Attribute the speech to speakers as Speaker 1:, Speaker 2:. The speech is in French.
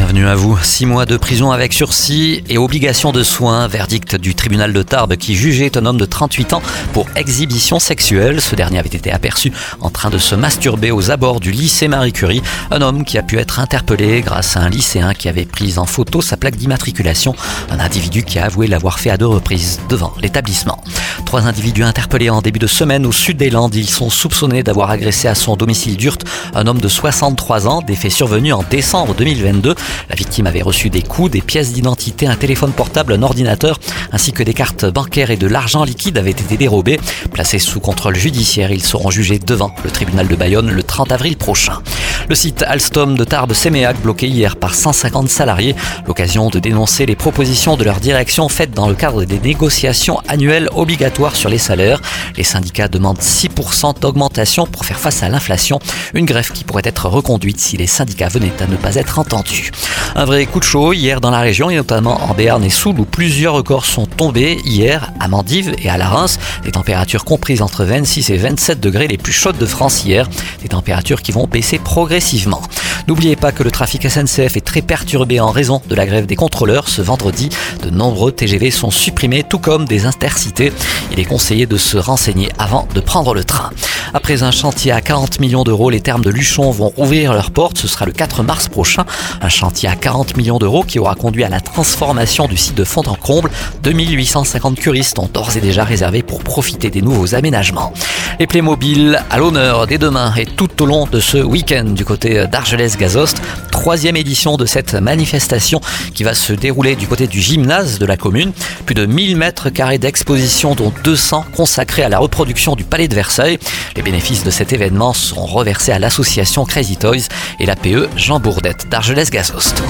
Speaker 1: Bienvenue à vous. Six mois de prison avec sursis et obligation de soins. Verdict du tribunal de Tarbes qui jugeait un homme de 38 ans pour exhibition sexuelle. Ce dernier avait été aperçu en train de se masturber aux abords du lycée Marie Curie. Un homme qui a pu être interpellé grâce à un lycéen qui avait pris en photo sa plaque d'immatriculation. Un individu qui a avoué l'avoir fait à deux reprises devant l'établissement. Trois individus interpellés en début de semaine au sud des Landes. Ils sont soupçonnés d'avoir agressé à son domicile d'Urt un homme de 63 ans. Des faits survenus en décembre 2022. La victime avait reçu des coups, des pièces d'identité, un téléphone portable, un ordinateur, ainsi que des cartes bancaires et de l'argent liquide avaient été dérobés. Placés sous contrôle judiciaire, ils seront jugés devant le tribunal de Bayonne le 30 avril prochain. Le site Alstom de Tarbes-Séméac bloqué hier par 150 salariés, l'occasion de dénoncer les propositions de leur direction faites dans le cadre des négociations annuelles obligatoires sur les salaires. Les syndicats demandent 6% d'augmentation pour faire face à l'inflation, une grève qui pourrait être reconduite si les syndicats venaient à ne pas être entendus. Un vrai coup de chaud hier dans la région et notamment en Béarn et Soule où plusieurs records sont tombés hier à Mandive et à la Reims. Des températures comprises entre 26 et 27 degrés les plus chaudes de France hier. Des températures qui vont baisser progressivement. N'oubliez pas que le trafic SNCF est très perturbé en raison de la grève des contrôleurs. Ce vendredi, de nombreux TGV sont supprimés, tout comme des intercités. Il est conseillé de se renseigner avant de prendre le train. Après un chantier à 40 millions d'euros, les termes de Luchon vont ouvrir leurs portes. Ce sera le 4 mars prochain. Un chantier à 40 millions d'euros qui aura conduit à la transformation du site de Fond-en-Comble. 2850 curistes ont d'ores et déjà réservé pour profiter des nouveaux aménagements. Les Playmobil à l'honneur dès demain et tout au long de ce week-end du côté d'Argelès-Gazost. Troisième édition de cette manifestation qui va se dérouler du côté du gymnase de la commune. Plus de 1000 mètres carrés d'exposition dont 200 consacrés à la reproduction du palais de Versailles. Les bénéfices de cet événement seront reversés à l'association Crazy Toys et l'APE Jean Bourdette d'Argelès-Gazost.